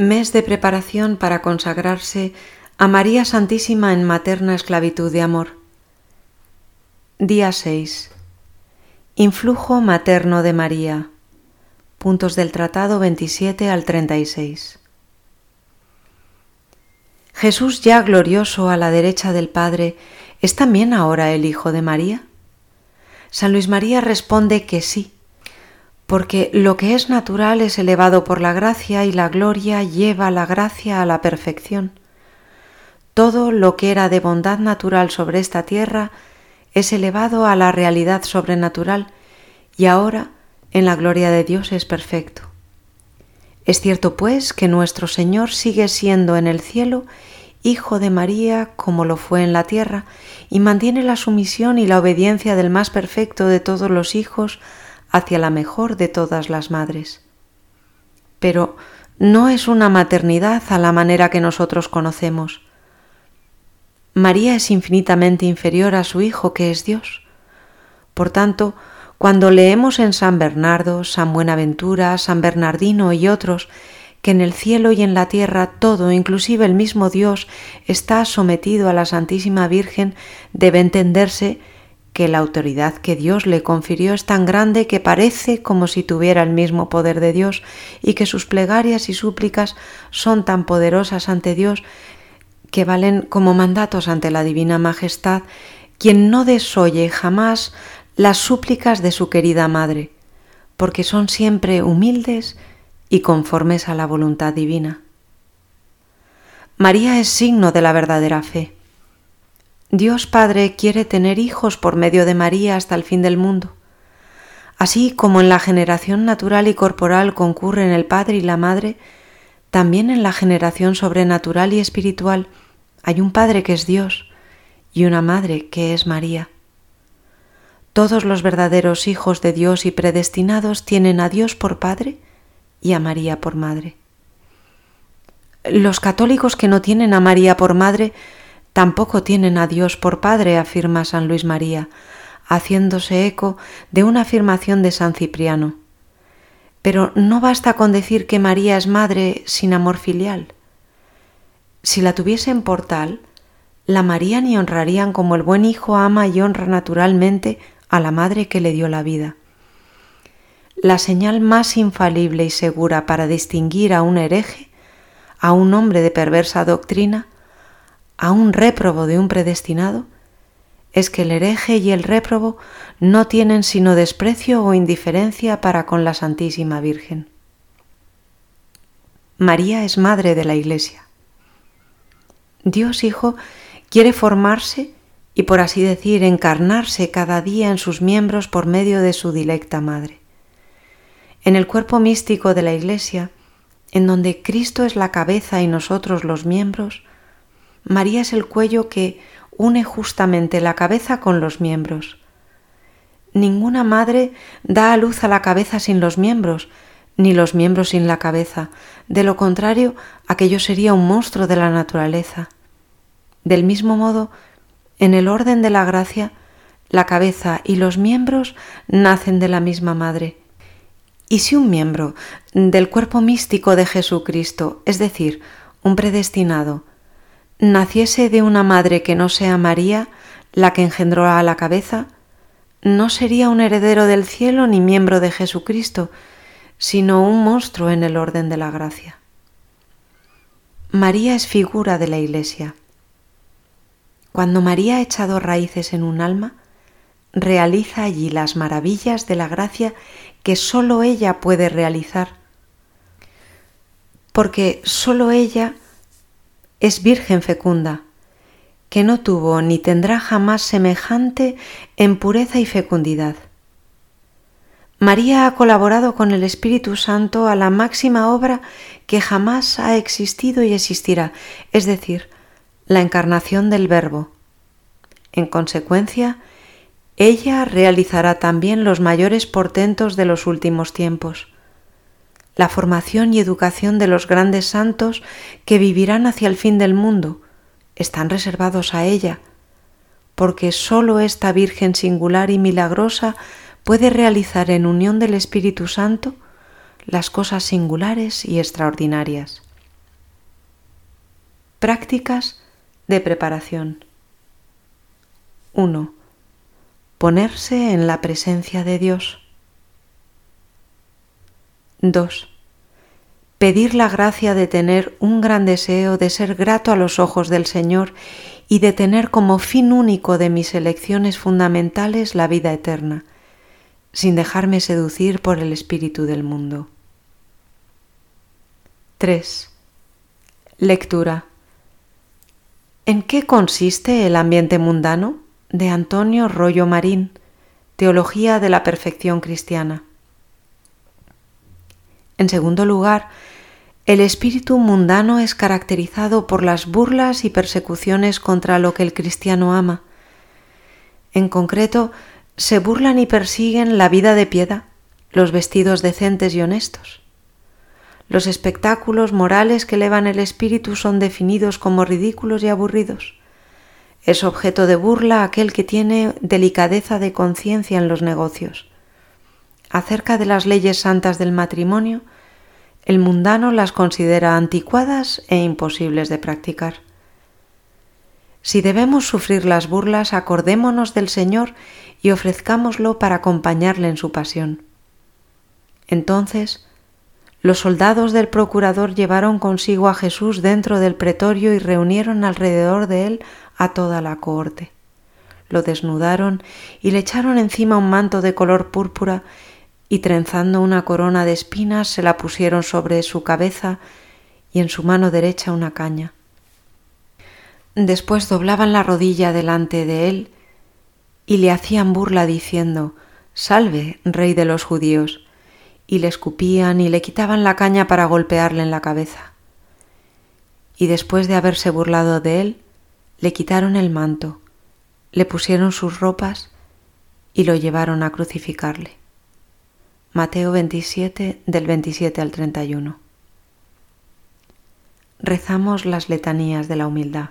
Mes de preparación para consagrarse a María Santísima en materna esclavitud de amor. Día 6. Influjo materno de María. Puntos del Tratado 27 al 36. Jesús ya glorioso a la derecha del Padre, ¿es también ahora el Hijo de María? San Luis María responde que sí, porque lo que es natural es elevado por la gracia y la gloria lleva la gracia a la perfección. Todo lo que era de bondad natural sobre esta tierra es elevado a la realidad sobrenatural y ahora en la gloria de Dios es perfecto. Es cierto, pues, que nuestro Señor sigue siendo en el cielo Hijo de María como lo fue en la tierra, y mantiene la sumisión y la obediencia del más perfecto de todos los hijos hacia la mejor de todas las madres. Pero no es una maternidad a la manera que nosotros conocemos. María es infinitamente inferior a su Hijo, que es Dios. Por tanto, cuando leemos en San Bernardo, San Buenaventura, San Bernardino y otros, que en el cielo y en la tierra todo, inclusive el mismo Dios, está sometido a la Santísima Virgen, debe entenderse que la autoridad que Dios le confirió es tan grande que parece como si tuviera el mismo poder de Dios y que sus plegarias y súplicas son tan poderosas ante Dios que valen como mandatos ante la Divina Majestad, quien no desoye jamás las súplicas de su querida Madre, porque son siempre humildes y conformes a la voluntad divina. María es signo de la verdadera fe. Dios Padre quiere tener hijos por medio de María hasta el fin del mundo. Así como en la generación natural y corporal concurren el Padre y la Madre, también en la generación sobrenatural y espiritual hay un Padre que es Dios y una Madre que es María. Todos los verdaderos hijos de Dios y predestinados tienen a Dios por Padre y a María por Madre. Los católicos que no tienen a María por Madre Tampoco tienen a Dios por Padre, afirma San Luis María, haciéndose eco de una afirmación de San Cipriano. Pero no basta con decir que María es madre sin amor filial. Si la tuviesen por tal, la amarían y honrarían como el buen hijo ama y honra naturalmente a la madre que le dio la vida. La señal más infalible y segura para distinguir a un hereje, a un hombre de perversa doctrina, a un réprobo de un predestinado es que el hereje y el réprobo no tienen sino desprecio o indiferencia para con la Santísima Virgen. María es madre de la Iglesia. Dios Hijo quiere formarse y por así decir encarnarse cada día en sus miembros por medio de su dilecta Madre. En el cuerpo místico de la Iglesia, en donde Cristo es la cabeza y nosotros los miembros, María es el cuello que une justamente la cabeza con los miembros. Ninguna madre da a luz a la cabeza sin los miembros, ni los miembros sin la cabeza. De lo contrario, aquello sería un monstruo de la naturaleza. Del mismo modo, en el orden de la gracia, la cabeza y los miembros nacen de la misma madre. Y si un miembro del cuerpo místico de Jesucristo, es decir, un predestinado, naciese de una madre que no sea María, la que engendró a la cabeza, no sería un heredero del cielo ni miembro de Jesucristo, sino un monstruo en el orden de la gracia. María es figura de la Iglesia. Cuando María ha echado raíces en un alma, realiza allí las maravillas de la gracia que sólo ella puede realizar, porque sólo ella es virgen fecunda, que no tuvo ni tendrá jamás semejante en pureza y fecundidad. María ha colaborado con el Espíritu Santo a la máxima obra que jamás ha existido y existirá, es decir, la encarnación del Verbo. En consecuencia, ella realizará también los mayores portentos de los últimos tiempos la formación y educación de los grandes santos que vivirán hacia el fin del mundo están reservados a ella, porque sólo esta Virgen singular y milagrosa puede realizar en unión del Espíritu Santo las cosas singulares y extraordinarias. Prácticas de preparación. 1. Ponerse en la presencia de Dios. 2. Pedir la gracia de tener un gran deseo de ser grato a los ojos del Señor y de tener como fin único de mis elecciones fundamentales la vida eterna, sin dejarme seducir por el espíritu del mundo. 3. Lectura. ¿En qué consiste el ambiente mundano? de Antonio Rollo Marín, Teología de la Perfección Cristiana. En segundo lugar, el espíritu mundano es caracterizado por las burlas y persecuciones contra lo que el cristiano ama. En concreto, se burlan y persiguen la vida de piedad, los vestidos decentes y honestos. Los espectáculos morales que elevan el espíritu son definidos como ridículos y aburridos. Es objeto de burla aquel que tiene delicadeza de conciencia en los negocios. Acerca de las leyes santas del matrimonio, el mundano las considera anticuadas e imposibles de practicar. Si debemos sufrir las burlas, acordémonos del Señor y ofrezcámoslo para acompañarle en su pasión. Entonces, los soldados del procurador llevaron consigo a Jesús dentro del pretorio y reunieron alrededor de él a toda la cohorte. Lo desnudaron y le echaron encima un manto de color púrpura y trenzando una corona de espinas se la pusieron sobre su cabeza y en su mano derecha una caña. Después doblaban la rodilla delante de él y le hacían burla diciendo Salve, rey de los judíos, y le escupían y le quitaban la caña para golpearle en la cabeza. Y después de haberse burlado de él, le quitaron el manto, le pusieron sus ropas y lo llevaron a crucificarle. Mateo 27 del 27 al 31. Rezamos las letanías de la humildad.